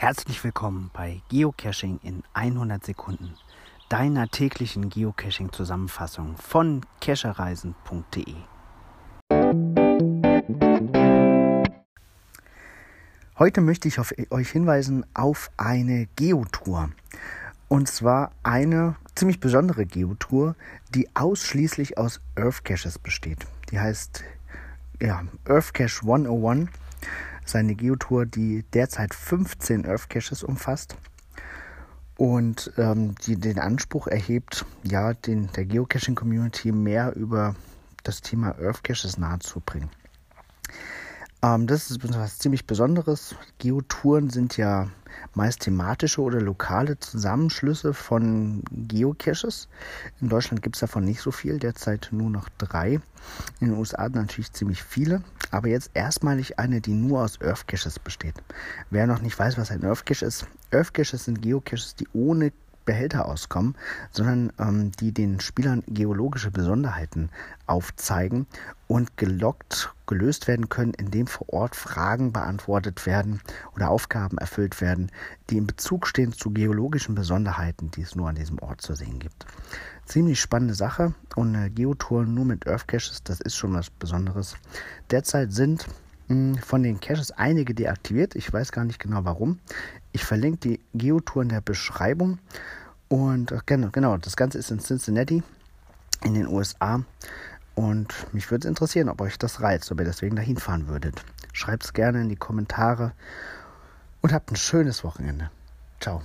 Herzlich willkommen bei Geocaching in 100 Sekunden, deiner täglichen Geocaching-Zusammenfassung von cachereisen.de. Heute möchte ich auf, euch hinweisen auf eine Geotour. Und zwar eine ziemlich besondere Geotour, die ausschließlich aus Earth Caches besteht. Die heißt ja, Earth Cache 101 seine Geotour, die derzeit 15 Earth Caches umfasst und ähm, die den Anspruch erhebt, ja, den, der Geocaching Community mehr über das Thema Earth Caches nahezubringen. Ähm, das ist etwas ziemlich Besonderes. Geotouren sind ja meist thematische oder lokale Zusammenschlüsse von Geocaches. In Deutschland gibt es davon nicht so viel, derzeit nur noch drei. In den USA natürlich ziemlich viele, aber jetzt erstmalig eine, die nur aus Earth besteht. Wer noch nicht weiß, was ein Earth ist, Earth sind Geocaches, die ohne Behälter auskommen, sondern ähm, die den Spielern geologische Besonderheiten aufzeigen und gelockt gelöst werden können, indem vor Ort Fragen beantwortet werden oder Aufgaben erfüllt werden, die in Bezug stehen zu geologischen Besonderheiten, die es nur an diesem Ort zu sehen gibt. Ziemlich spannende Sache und eine Geotour nur mit Earth Caches, das ist schon was Besonderes. Derzeit sind von den Caches einige deaktiviert. Ich weiß gar nicht genau warum. Ich verlinke die Geotour in der Beschreibung. Und genau, genau, das Ganze ist in Cincinnati in den USA. Und mich würde es interessieren, ob euch das reizt, ob ihr deswegen dahin fahren würdet. Schreibt es gerne in die Kommentare und habt ein schönes Wochenende. Ciao.